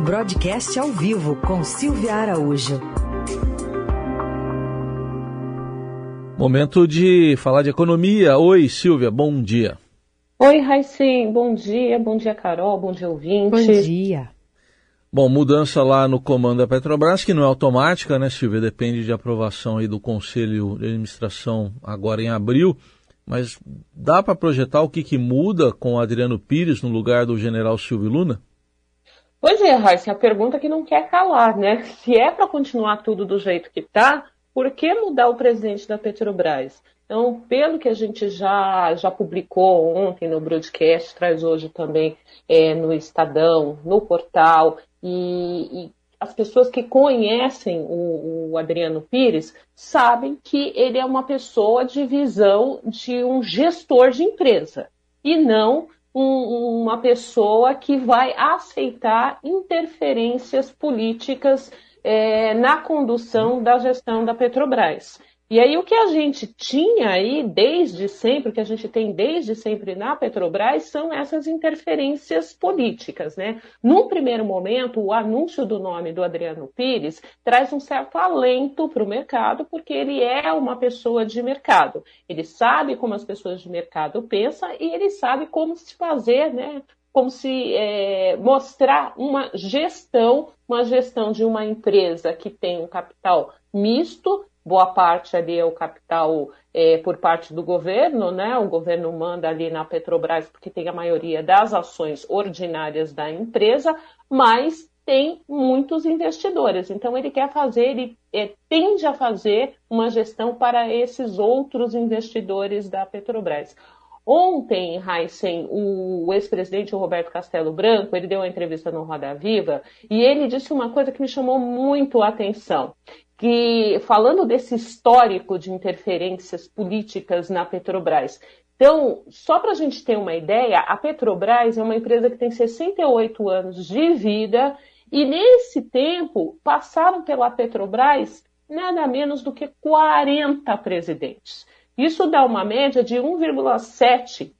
Broadcast ao vivo com Silvia Araújo. Momento de falar de economia. Oi, Silvia, bom dia. Oi, Raicim, bom dia. Bom dia, Carol. Bom dia, ouvinte. Bom dia. Bom, mudança lá no comando da Petrobras, que não é automática, né, Silvia? Depende de aprovação aí do Conselho de Administração agora em abril. Mas dá para projetar o que, que muda com o Adriano Pires no lugar do general Silvio Luna? Pois é, Raíssa, a pergunta que não quer calar, né? Se é para continuar tudo do jeito que está, por que mudar o presidente da Petrobras? Então, pelo que a gente já, já publicou ontem no broadcast, traz hoje também é, no Estadão, no portal, e, e, as pessoas que conhecem o, o, Adriano Pires sabem que ele é uma pessoa de visão de um gestor de empresa e não um, uma pessoa que vai aceitar interferências políticas é, na condução da gestão da Petrobras. E aí o que a gente tinha aí desde sempre, o que a gente tem desde sempre na Petrobras, são essas interferências políticas, né? Num primeiro momento, o anúncio do nome do Adriano Pires traz um certo alento para o mercado, porque ele é uma pessoa de mercado. Ele sabe como as pessoas de mercado pensam e ele sabe como se fazer, né? Como se é, mostrar uma gestão, uma gestão de uma empresa que tem um capital misto boa parte ali é o capital é, por parte do governo, né? O governo manda ali na Petrobras porque tem a maioria das ações ordinárias da empresa, mas tem muitos investidores. Então ele quer fazer, ele é, tende a fazer uma gestão para esses outros investidores da Petrobras. Ontem, Heisen, o ex-presidente Roberto Castelo Branco, ele deu uma entrevista no Roda Viva e ele disse uma coisa que me chamou muito a atenção que, falando desse histórico de interferências políticas na Petrobras, então, só para a gente ter uma ideia, a Petrobras é uma empresa que tem 68 anos de vida e, nesse tempo, passaram pela Petrobras nada menos do que 40 presidentes. Isso dá uma média de 1,7,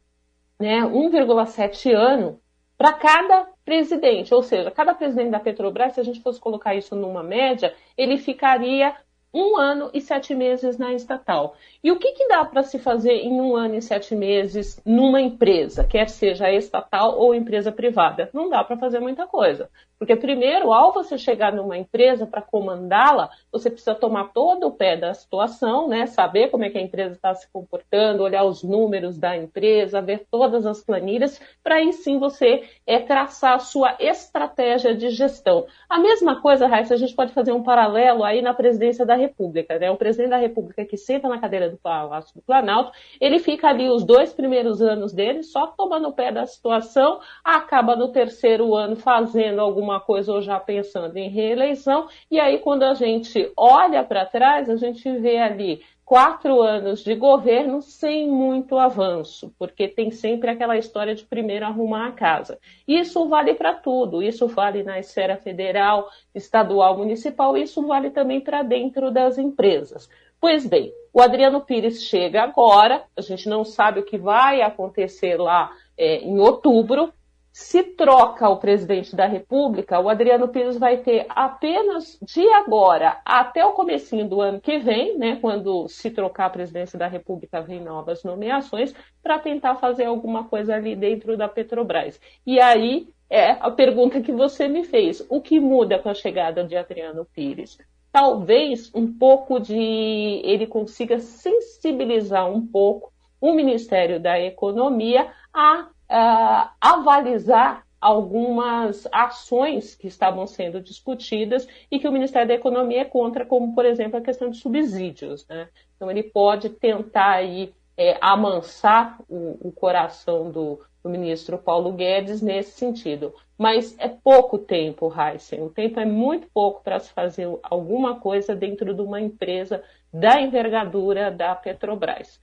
né, 1,7 ano para cada presidente, ou seja, cada presidente da Petrobras, se a gente fosse colocar isso numa média, ele ficaria um ano e sete meses na estatal. E o que, que dá para se fazer em um ano e sete meses numa empresa, quer seja estatal ou empresa privada? Não dá para fazer muita coisa. Porque, primeiro, ao você chegar numa empresa para comandá-la, você precisa tomar todo o pé da situação, né? saber como é que a empresa está se comportando, olhar os números da empresa, ver todas as planilhas, para aí sim você é, traçar a sua estratégia de gestão. A mesma coisa, Raíssa, a gente pode fazer um paralelo aí na presidência da República. Né? O presidente da República que senta na cadeira do Palácio do Planalto, ele fica ali os dois primeiros anos dele só tomando o pé da situação, acaba no terceiro ano fazendo alguma alguma coisa ou já pensando em reeleição. E aí, quando a gente olha para trás, a gente vê ali quatro anos de governo sem muito avanço, porque tem sempre aquela história de primeiro arrumar a casa. Isso vale para tudo, isso vale na esfera federal, estadual, municipal, isso vale também para dentro das empresas. Pois bem, o Adriano Pires chega agora, a gente não sabe o que vai acontecer lá é, em outubro, se troca o presidente da República, o Adriano Pires vai ter apenas de agora até o comecinho do ano que vem, né, quando se trocar a presidência da República, vem novas nomeações, para tentar fazer alguma coisa ali dentro da Petrobras. E aí é a pergunta que você me fez. O que muda com a chegada de Adriano Pires? Talvez um pouco de ele consiga sensibilizar um pouco o Ministério da Economia a uh, avalizar algumas ações que estavam sendo discutidas e que o Ministério da Economia é contra, como, por exemplo, a questão de subsídios. Né? Então, ele pode tentar aí, é, amansar o, o coração do, do, ministro Paulo Guedes nesse sentido. Mas é pouco tempo, Heisen. O tempo é muito pouco para se fazer alguma coisa dentro de uma empresa da envergadura da Petrobras.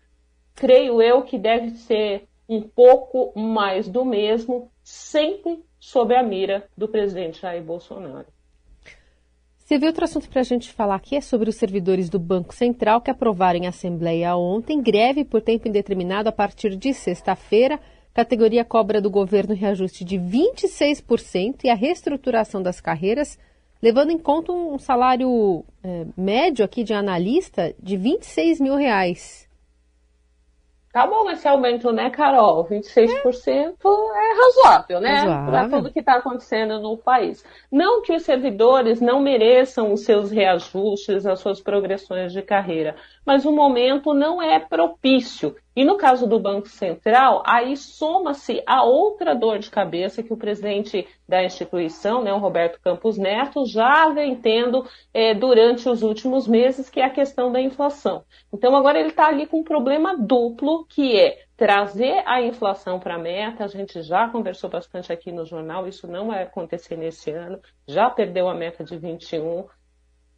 Creio eu que deve ser um pouco mais do mesmo, sempre sob a mira do presidente Jair Bolsonaro. Você viu outro assunto para a gente falar aqui é sobre os servidores do Banco Central que aprovaram em Assembleia ontem greve por tempo indeterminado a partir de sexta-feira, categoria cobra do governo reajuste de 26% e a reestruturação das carreiras, levando em conta um salário é, médio aqui de analista de 26 mil reais. Tá bom esse aumento, né, Carol? 26% é, é razoável, né? Para tudo que está acontecendo no país. Não que os servidores não mereçam os seus reajustes, as suas progressões de carreira, mas o momento não é propício. E no caso do Banco Central, aí soma-se a outra dor de cabeça que o presidente da instituição, né, o Roberto Campos Neto, já vem tendo é, durante os últimos meses, que é a questão da inflação. Então agora ele está ali com um problema duplo, que é trazer a inflação para a meta. A gente já conversou bastante aqui no jornal, isso não vai acontecer nesse ano, já perdeu a meta de 21,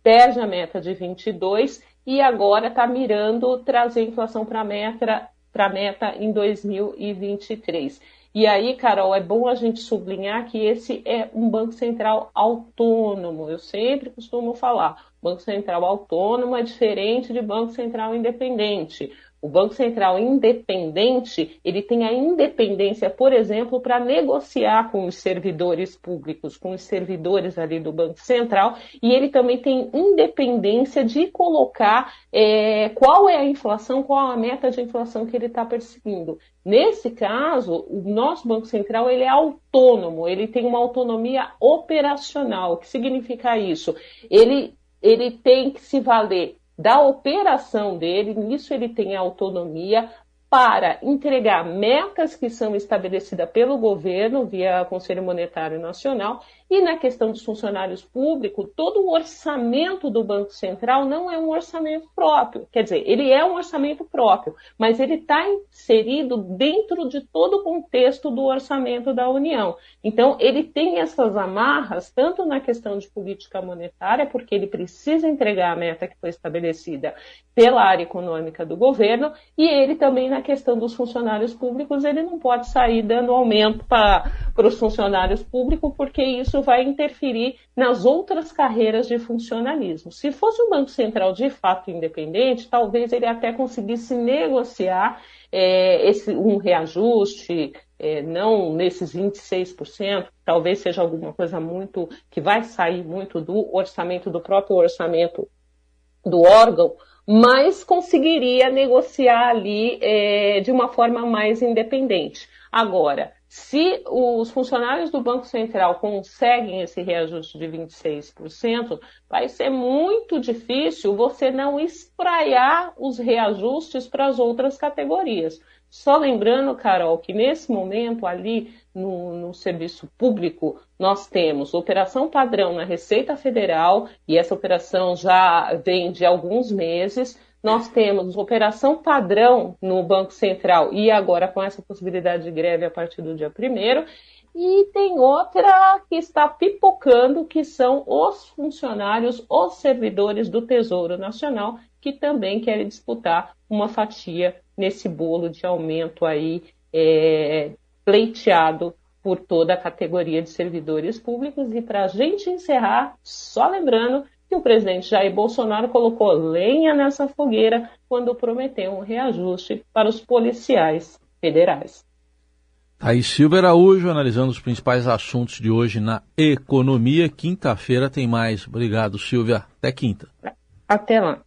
perde a meta de 22 e agora está mirando trazer inflação para a meta, meta em 2023. E aí, Carol, é bom a gente sublinhar que esse é um Banco Central autônomo. Eu sempre costumo falar, Banco Central autônomo é diferente de Banco Central independente. O Banco Central independente, ele tem a independência, por exemplo, para negociar com os servidores públicos, com os servidores ali do Banco Central, e ele também tem independência de colocar é, qual é a inflação, qual a meta de inflação que ele está perseguindo. Nesse caso, o nosso Banco Central ele é autônomo, ele tem uma autonomia operacional. O que significa isso? Ele, ele tem que se valer da operação dele, nisso ele tem autonomia para entregar metas que são estabelecidas pelo governo via Conselho Monetário Nacional e na questão dos funcionários públicos, todo o orçamento do Banco Central não é um orçamento próprio. Quer dizer, ele é um orçamento próprio, mas ele está inserido dentro de todo o contexto do orçamento da União. Então, ele tem essas amarras, tanto na questão de política monetária, porque ele precisa entregar a meta que foi estabelecida pela área econômica do governo, e ele também na questão dos funcionários públicos, ele não pode sair dando aumento para os funcionários públicos, porque isso isso vai interferir nas outras carreiras de funcionalismo. Se fosse um Banco Central de fato independente, talvez ele até conseguisse negociar é, esse, um reajuste, é, não nesses 26%, talvez seja alguma coisa muito que vai sair muito do orçamento, do próprio orçamento do órgão, mas conseguiria negociar ali é, de uma forma mais independente. Agora, se os funcionários do Banco Central conseguem esse reajuste de 26%, vai ser muito difícil você não espraiar os reajustes para as outras categorias. Só lembrando, Carol, que nesse momento ali no, no, serviço público nós temos operação padrão na Receita Federal, e essa operação já vem de alguns meses, nós temos operação padrão no Banco Central e agora com essa possibilidade de greve a partir do dia 1 e tem outra que está pipocando, que são os funcionários, os servidores do Tesouro Nacional, que também querem disputar uma fatia nesse bolo de aumento aí é, pleiteado por toda a categoria de servidores públicos. E para a gente encerrar, só lembrando que o presidente Jair Bolsonaro colocou lenha nessa fogueira quando prometeu um reajuste para os policiais federais. Aí Silva Araújo analisando os principais assuntos de hoje na economia. Quinta-feira tem mais. Obrigado, Silvia. Até quinta. Até lá.